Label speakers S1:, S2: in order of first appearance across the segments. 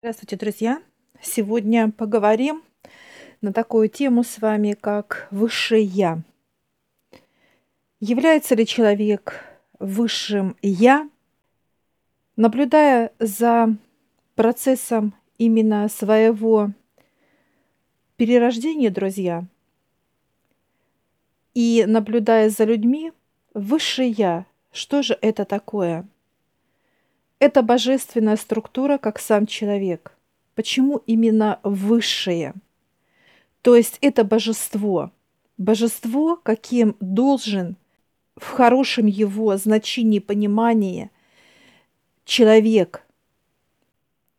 S1: Здравствуйте, друзья! Сегодня поговорим на такую тему с вами, как высшее Я. Является ли человек высшим Я, наблюдая за процессом именно своего перерождения, друзья, и наблюдая за людьми, высшее Я, что же это такое – это божественная структура, как сам человек. Почему именно высшее? То есть это божество. Божество, каким должен в хорошем его значении понимания человек.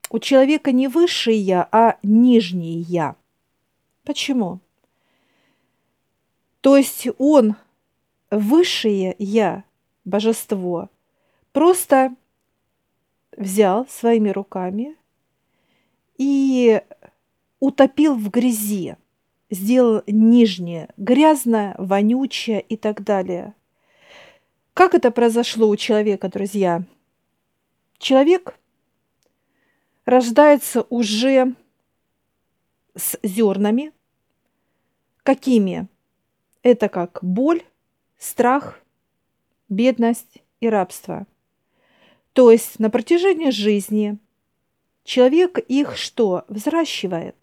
S1: У человека не высшее я, а нижнее я. Почему? То есть он высшее я, божество, просто взял своими руками и утопил в грязи, сделал нижнее, грязное, вонючее и так далее. Как это произошло у человека, друзья? Человек рождается уже с зернами. Какими? Это как боль, страх, бедность и рабство – то есть на протяжении жизни человек их что? Взращивает.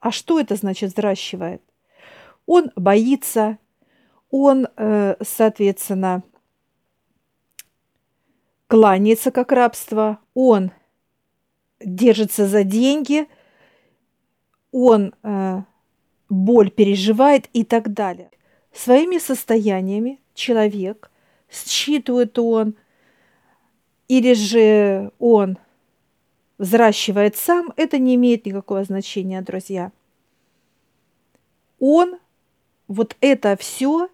S1: А что это значит взращивает? Он боится, он, э, соответственно, кланяется как рабство, он держится за деньги, он э, боль переживает и так далее. Своими состояниями человек считывает он – или же он взращивает сам, это не имеет никакого значения, друзья. Он, вот это все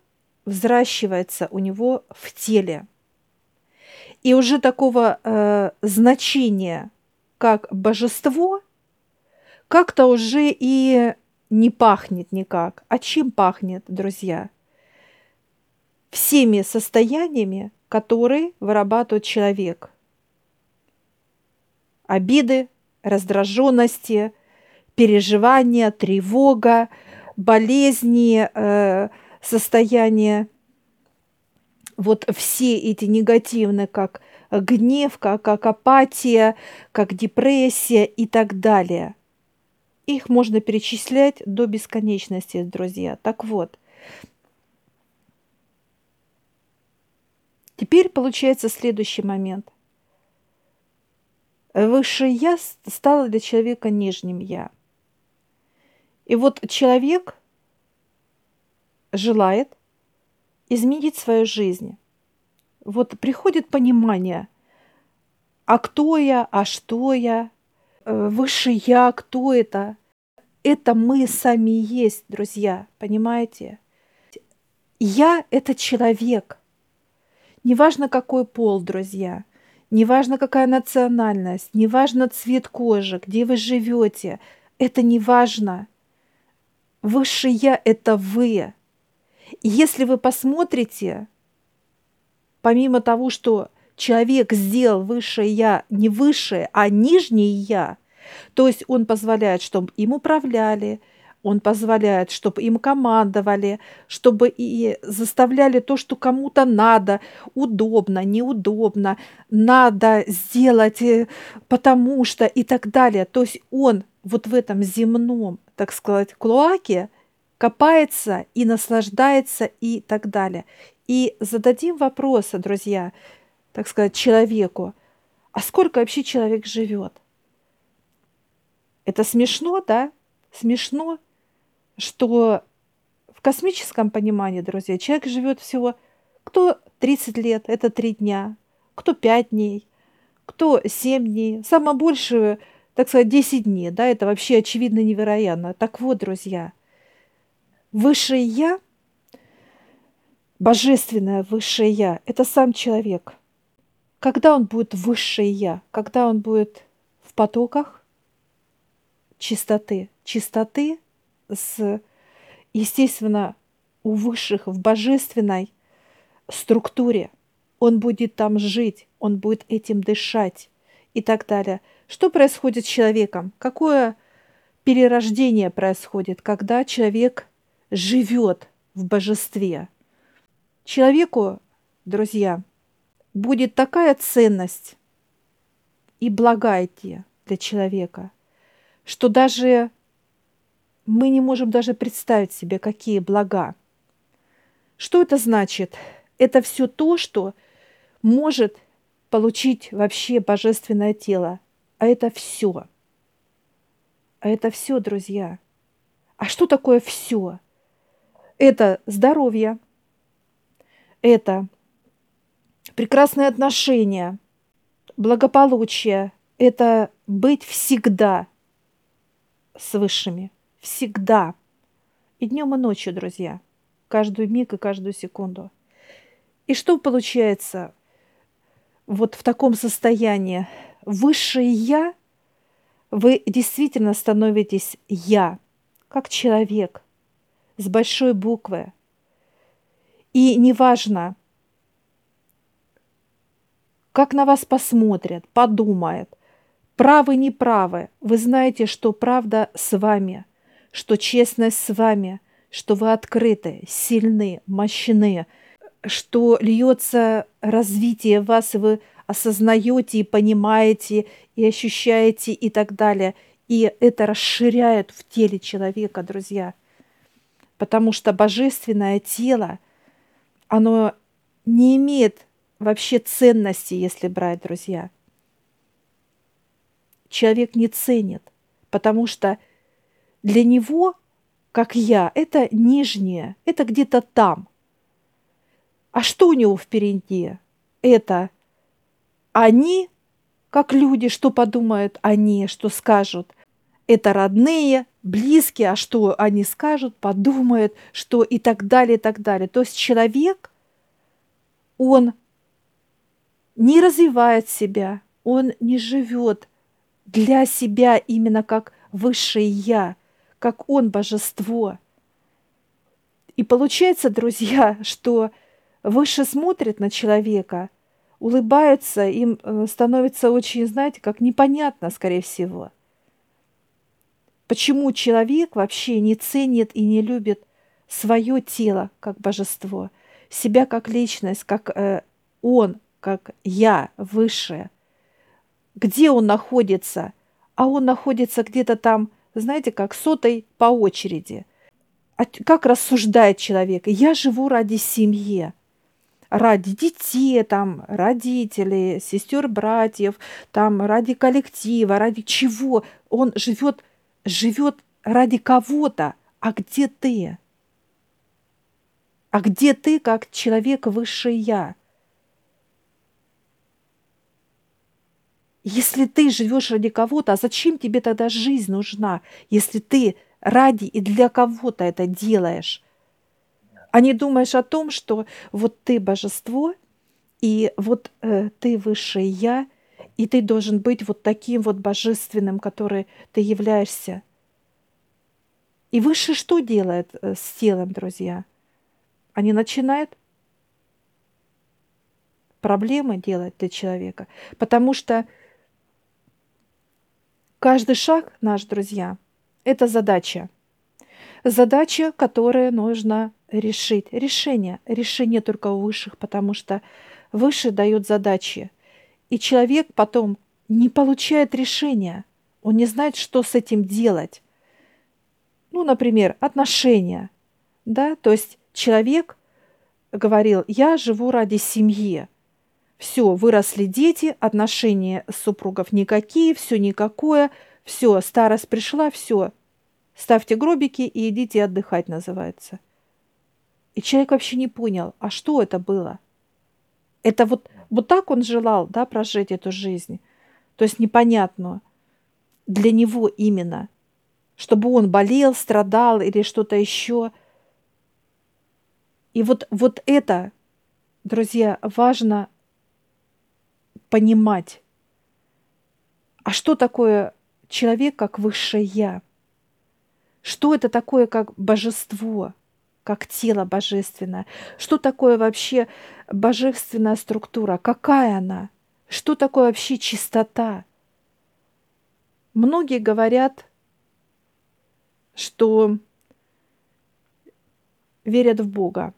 S1: взращивается у него в теле. И уже такого э, значения, как божество, как-то уже и не пахнет никак. А чем пахнет, друзья? Всеми состояниями, который вырабатывает человек. Обиды, раздраженности, переживания, тревога, болезни, э, состояния. Вот все эти негативные, как гнев, как, как апатия, как депрессия и так далее. Их можно перечислять до бесконечности, друзья. Так вот, Теперь получается следующий момент. Высшее «я» стало для человека нижним «я». И вот человек желает изменить свою жизнь. Вот приходит понимание, а кто я, а что я, э, высшее я, кто это? Это мы сами есть, друзья, понимаете? Я – это человек – Неважно, какой пол, друзья, неважно, какая национальность, неважно цвет кожи, где вы живете, это не важно. Высшее Я – это вы. И если вы посмотрите, помимо того, что человек сделал высшее Я не высшее, а нижнее Я, то есть он позволяет, чтобы им управляли – он позволяет, чтобы им командовали, чтобы и заставляли то, что кому-то надо, удобно, неудобно, надо сделать, э, потому что и так далее. То есть он вот в этом земном, так сказать, клоаке копается и наслаждается и так далее. И зададим вопросы, друзья, так сказать, человеку, а сколько вообще человек живет? Это смешно, да? Смешно, что в космическом понимании, друзья, человек живет всего кто 30 лет, это 3 дня, кто 5 дней, кто 7 дней, самое большее, так сказать, 10 дней, да, это вообще очевидно невероятно. Так вот, друзья, высшее Я, божественное высшее Я, это сам человек. Когда он будет высшее Я, когда он будет в потоках чистоты, чистоты с, естественно, у высших в божественной структуре. Он будет там жить, он будет этим дышать и так далее. Что происходит с человеком? Какое перерождение происходит, когда человек живет в божестве? Человеку, друзья, будет такая ценность и блага идти для человека, что даже мы не можем даже представить себе, какие блага. Что это значит? Это все то, что может получить вообще божественное тело. А это все. А это все, друзья. А что такое все? Это здоровье, это прекрасные отношения, благополучие, это быть всегда с высшими. Всегда. И днем, и ночью, друзья. Каждую миг и каждую секунду. И что получается вот в таком состоянии? Высшее «я» вы действительно становитесь «я», как человек, с большой буквы. И неважно, как на вас посмотрят, подумают, правы, неправы, вы знаете, что правда с вами, что честность с вами, что вы открыты, сильны, мощны, что льется развитие вас, и вы осознаете и понимаете, и ощущаете, и так далее. И это расширяет в теле человека, друзья. Потому что божественное тело, оно не имеет вообще ценности, если брать, друзья. Человек не ценит, потому что для него, как я, это нижнее, это где-то там. А что у него впереди? Это они, как люди, что подумают они, что скажут. Это родные, близкие, а что они скажут, подумают, что и так далее, и так далее. То есть человек, он не развивает себя, он не живет для себя именно как высшее Я, как он божество. И получается, друзья, что выше смотрит на человека, улыбается, им э, становится очень, знаете, как непонятно, скорее всего. Почему человек вообще не ценит и не любит свое тело как божество, себя как личность, как э, он, как я, высшее. Где он находится? А он находится где-то там, знаете, как сотой по очереди. А как рассуждает человек? Я живу ради семьи, ради детей, там, родителей, сестер, братьев, там, ради коллектива, ради чего? Он живет, живет ради кого-то. А где ты? А где ты, как человек высшее я? Если ты живешь ради кого-то, а зачем тебе тогда жизнь нужна, если ты ради и для кого-то это делаешь? А не думаешь о том, что вот ты божество, и вот э, ты высшее я, и ты должен быть вот таким вот божественным, который ты являешься. И выше что делает э, с телом, друзья? Они начинают проблемы делать для человека, потому что Каждый шаг наш, друзья, это задача. Задача, которую нужно решить. Решение. Решение только у высших, потому что выше дают задачи. И человек потом не получает решения. Он не знает, что с этим делать. Ну, например, отношения. Да? То есть человек говорил, я живу ради семьи. Все, выросли дети, отношения супругов никакие, все никакое, все, старость пришла, все. Ставьте гробики и идите отдыхать, называется. И человек вообще не понял, а что это было? Это вот, вот так он желал, да, прожить эту жизнь. То есть непонятно для него именно, чтобы он болел, страдал или что-то еще. И вот, вот это, друзья, важно понимать, а что такое человек как высшее Я? Что это такое как божество, как тело божественное? Что такое вообще божественная структура? Какая она? Что такое вообще чистота? Многие говорят, что верят в Бога.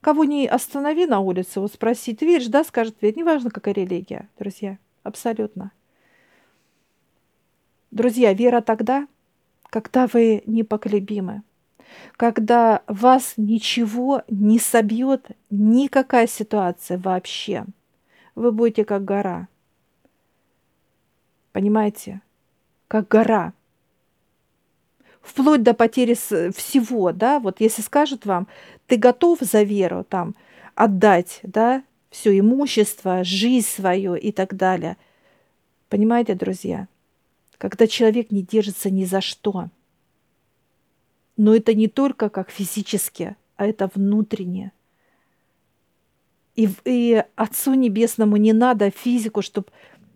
S1: Кого не останови на улице, вот спроси, ты веришь, да, скажет, верь. Неважно, какая религия, друзья, абсолютно. Друзья, вера тогда, когда вы непоколебимы, когда вас ничего не собьет, никакая ситуация вообще. Вы будете как гора. Понимаете? Как гора. Вплоть до потери всего, да, вот если скажут вам, ты готов за веру там отдать, да, все имущество, жизнь свою и так далее. Понимаете, друзья? Когда человек не держится ни за что – но это не только как физически, а это внутреннее. И, и Отцу Небесному не надо физику, чтобы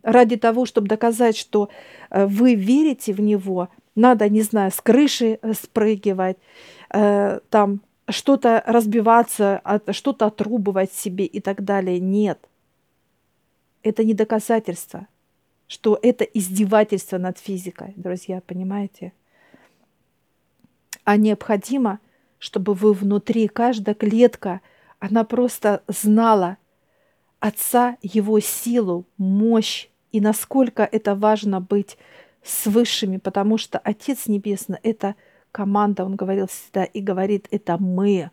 S1: ради того, чтобы доказать, что э, вы верите в Него, надо, не знаю, с крыши э, спрыгивать, э, там что-то разбиваться, от, что-то отрубывать себе и так далее. Нет. Это не доказательство, что это издевательство над физикой, друзья, понимаете? а необходимо, чтобы вы внутри, каждая клетка, она просто знала Отца, Его силу, мощь, и насколько это важно быть с высшими, потому что Отец Небесный – это команда, Он говорил всегда, и говорит, это мы.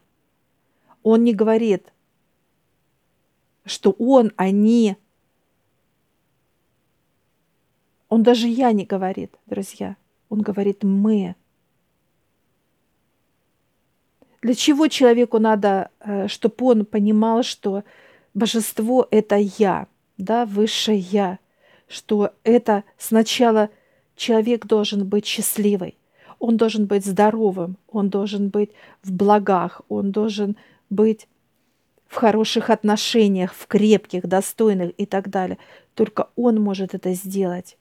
S1: Он не говорит, что Он, они. Он даже я не говорит, друзья. Он говорит мы. Для чего человеку надо, э, чтобы он понимал, что божество – это я, да, высшее я, что это сначала человек должен быть счастливый, он должен быть здоровым, он должен быть в благах, он должен быть в хороших отношениях, в крепких, достойных и так далее. Только он может это сделать.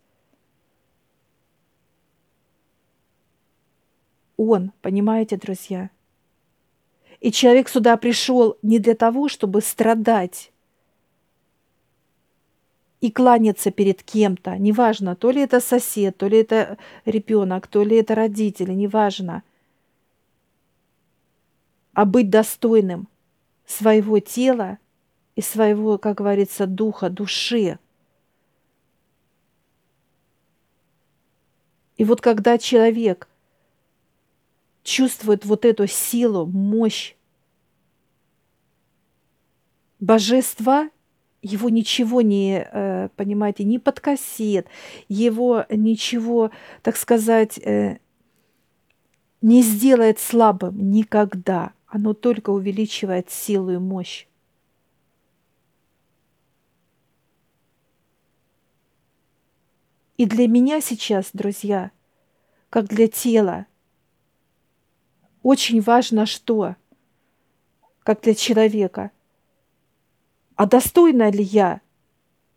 S1: Он, понимаете, друзья? И человек сюда пришел не для того, чтобы страдать и кланяться перед кем-то, неважно, то ли это сосед, то ли это ребенок, то ли это родители, неважно, а быть достойным своего тела и своего, как говорится, духа, души. И вот когда человек – чувствует вот эту силу, мощь божества, его ничего не, э, понимаете, не подкосит, его ничего, так сказать, э, не сделает слабым никогда. Оно только увеличивает силу и мощь. И для меня сейчас, друзья, как для тела, очень важно что? Как для человека. А достойна ли я,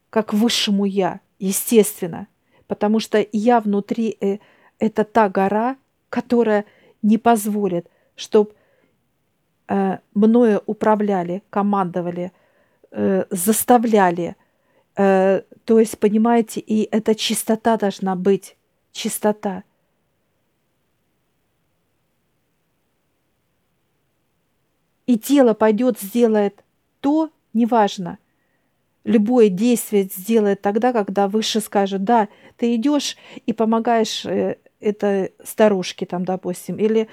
S1: как высшему я? Естественно. Потому что я внутри э, – это та гора, которая не позволит, чтобы э, мною управляли, командовали, э, заставляли. Э, то есть, понимаете, и эта чистота должна быть. Чистота – и тело пойдет, сделает то, неважно. Любое действие сделает тогда, когда выше скажет, да, ты идешь и помогаешь э, этой старушке, там, допустим, или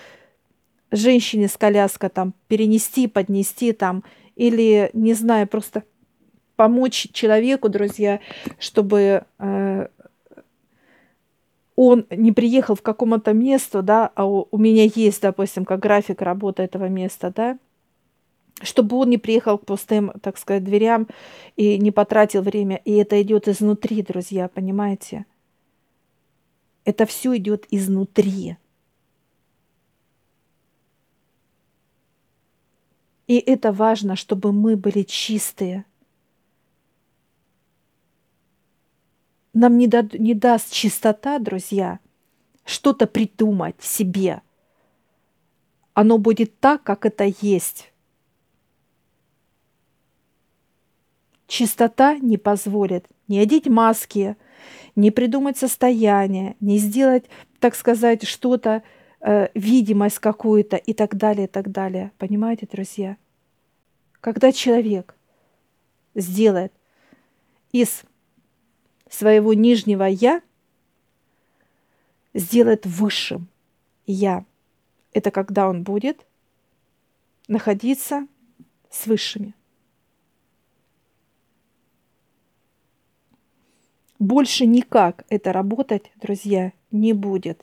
S1: женщине с коляской там перенести, поднести там, или, не знаю, просто помочь человеку, друзья, чтобы э, он не приехал в какому-то месту, да, а у, у меня есть, допустим, как график работы этого места, да, чтобы он не приехал к пустым, так сказать, дверям и не потратил время. И это идет изнутри, друзья, понимаете? Это все идет изнутри. И это важно, чтобы мы были чистые. Нам не, да, не даст чистота, друзья, что-то придумать себе. Оно будет так, как это есть. Чистота не позволит не одеть маски, не придумать состояние, не сделать, так сказать, что-то, э, видимость какую-то и так далее, и так далее. Понимаете, друзья? Когда человек сделает из своего нижнего «я», сделает высшим «я», это когда он будет находиться с высшими. Больше никак это работать, друзья, не будет.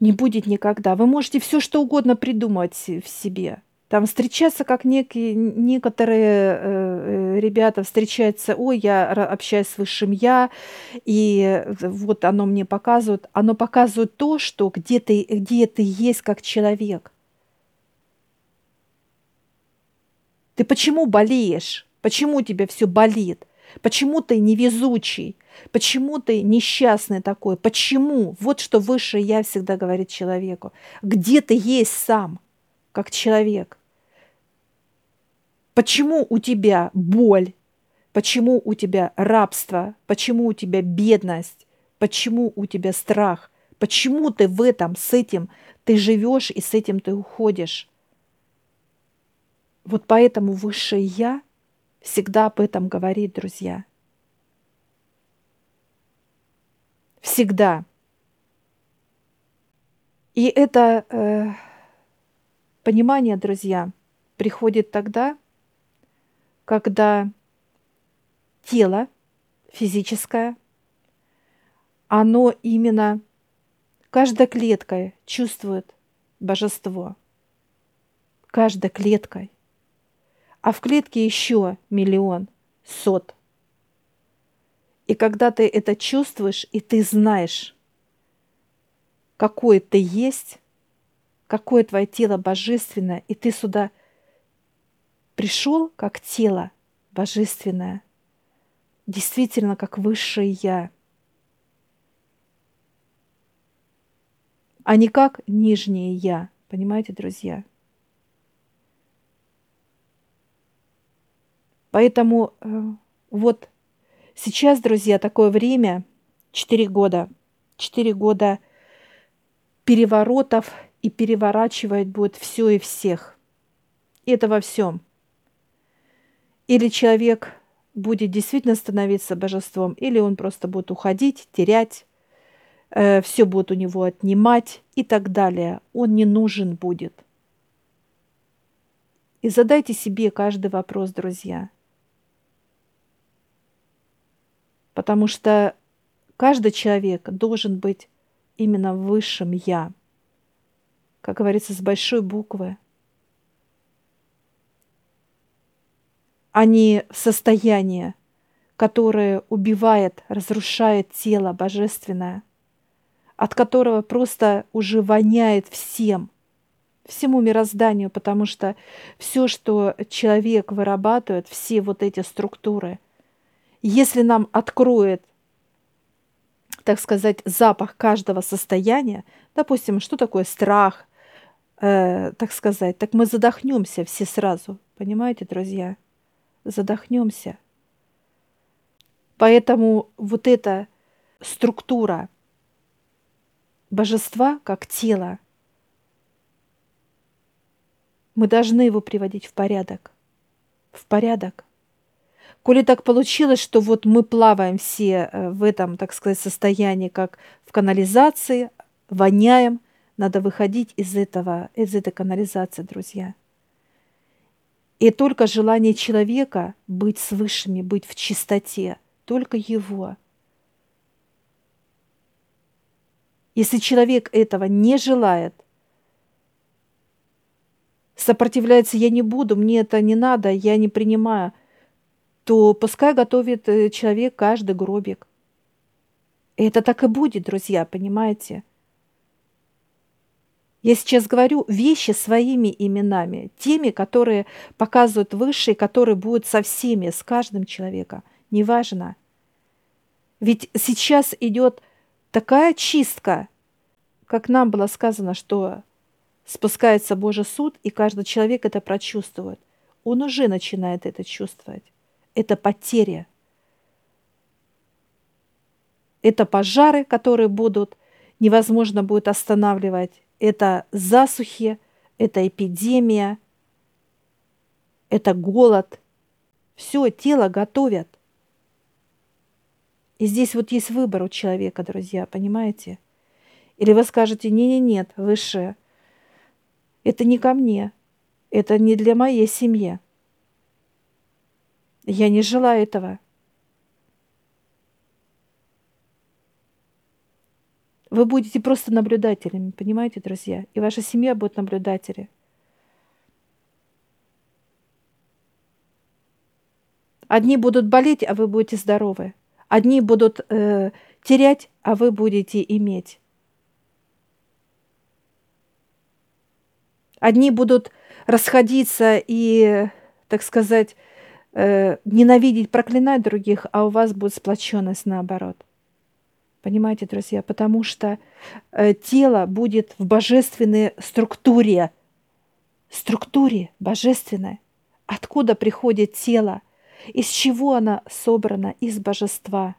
S1: Не будет никогда. Вы можете все что угодно придумать в себе. Там встречаться, как некие, некоторые э, ребята встречаются, ой, я общаюсь с высшим я, и вот оно мне показывает. Оно показывает то, что где ты, где ты есть как человек. Ты почему болеешь? Почему у тебя все болит? Почему ты невезучий? Почему ты несчастный такой? Почему? Вот что высшее я всегда говорит человеку. Где ты есть сам, как человек? Почему у тебя боль? Почему у тебя рабство? Почему у тебя бедность? Почему у тебя страх? Почему ты в этом, с этим ты живешь и с этим ты уходишь? Вот поэтому высшее Я всегда об этом говорит, друзья. Всегда. И это э, понимание, друзья, приходит тогда, когда тело физическое, оно именно каждой клеткой чувствует божество. Каждой клеткой а в клетке еще миллион, сот. И когда ты это чувствуешь, и ты знаешь, какое ты есть, какое твое тело божественное, и ты сюда пришел как тело божественное, действительно как высшее Я, а не как нижнее Я. Понимаете, друзья? Поэтому э, вот сейчас, друзья, такое время, 4 года, 4 года переворотов и переворачивать будет все и всех. И это во всем. Или человек будет действительно становиться божеством, или он просто будет уходить, терять, э, все будет у него отнимать и так далее. Он не нужен будет. И задайте себе каждый вопрос, друзья. Потому что каждый человек должен быть именно высшим «я», как говорится, с большой буквы, а не состояние, которое убивает, разрушает тело божественное, от которого просто уже воняет всем, всему мирозданию, потому что все, что человек вырабатывает, все вот эти структуры, если нам откроет, так сказать, запах каждого состояния, допустим, что такое страх, э, так сказать, так мы задохнемся все сразу, понимаете, друзья? Задохнемся. Поэтому вот эта структура божества как тело, мы должны его приводить в порядок. В порядок. Коли так получилось, что вот мы плаваем все э, в этом, так сказать, состоянии, как в канализации, воняем, надо выходить из этого, из этой канализации, друзья. И только желание человека быть с высшими, быть в чистоте, только его. Если человек этого не желает, сопротивляется, я не буду, мне это не надо, я не принимаю – то пускай готовит э, человек каждый гробик. И это так и будет, друзья, понимаете? Я сейчас говорю вещи своими именами, теми, которые показывают высшие, которые будут со всеми, с каждым человеком. Неважно. Ведь сейчас идет такая чистка, как нам было сказано, что спускается Божий суд, и каждый человек это прочувствует. Он уже начинает это чувствовать это потеря. Это пожары, которые будут, невозможно будет останавливать. Это засухи, это эпидемия, это голод. Все, тело готовят. И здесь вот есть выбор у человека, друзья, понимаете? Или вы скажете, не-не-нет, высшее, это не ко мне, это не для моей семьи. Я не желаю этого. Вы будете просто наблюдателями, понимаете, друзья? И ваша семья будет наблюдатели. Одни будут болеть, а вы будете здоровы. Одни будут э, терять, а вы будете иметь. Одни будут расходиться и, так сказать, э, ненавидеть, проклинать других, а у вас будет сплоченность наоборот. Понимаете, друзья? Потому что э, тело будет в божественной структуре. Структуре божественной. Откуда приходит тело? Из чего оно собрано? Из божества.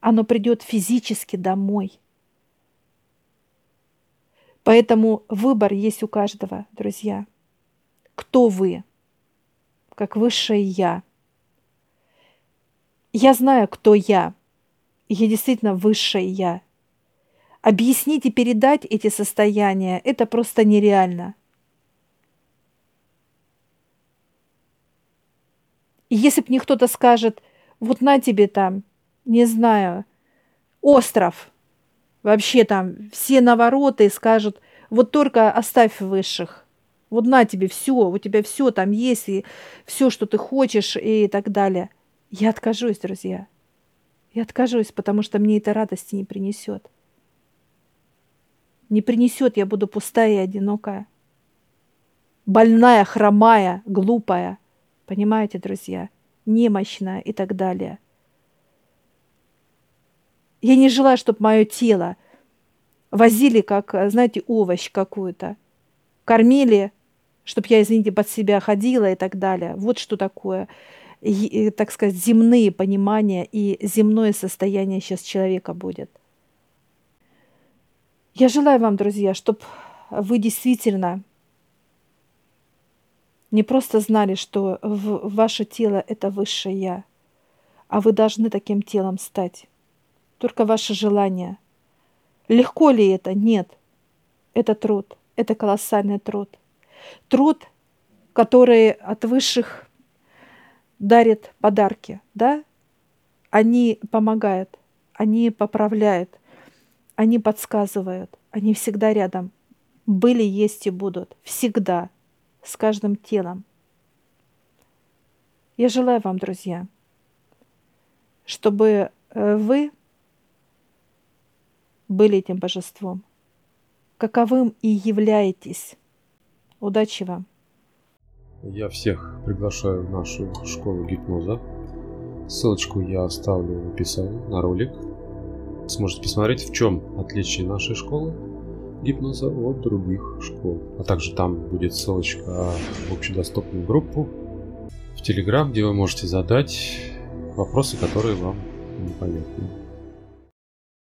S1: Оно придет физически домой. Поэтому выбор есть у каждого, друзья. Кто вы? Как высшее Я. Я знаю, кто я. Я действительно высшее Я. Объяснить и передать эти состояния – это просто нереально – И если бы мне кто-то скажет, вот на тебе там, не знаю, остров, вообще там все навороты скажут, вот только оставь высших. Вот на тебе все, у тебя все там есть, и все, что ты хочешь, и так далее. Я откажусь, друзья. Я откажусь, потому что мне это радости не принесет. Не принесет, я буду пустая и одинокая. Больная, хромая, глупая – Понимаете, друзья? Немощная и так далее. Я не желаю, чтобы мое тело возили как, знаете, овощ какую-то. Кормили, чтобы я, извините, под себя ходила и так далее. Вот что такое, так сказать, земные понимания и земное состояние сейчас человека будет. Я желаю вам, друзья, чтобы вы действительно не просто знали, что в ваше тело это высшее я, а вы должны таким телом стать. Только ваше желание. Легко ли это? Нет. Это труд. Это колоссальный труд. Труд, который от высших дарит подарки, да? Они помогают, они поправляют, они подсказывают, они всегда рядом. Были, есть и будут. Всегда с каждым телом. Я желаю вам, друзья, чтобы э, вы были этим божеством, каковым и являетесь. Удачи вам!
S2: Я всех приглашаю в нашу школу гипноза. Ссылочку я оставлю в описании на ролик. Сможете посмотреть, в чем отличие нашей школы гипноза от других школ. А также там будет ссылочка в общедоступную группу в Телеграм, где вы можете задать вопросы, которые вам непонятны.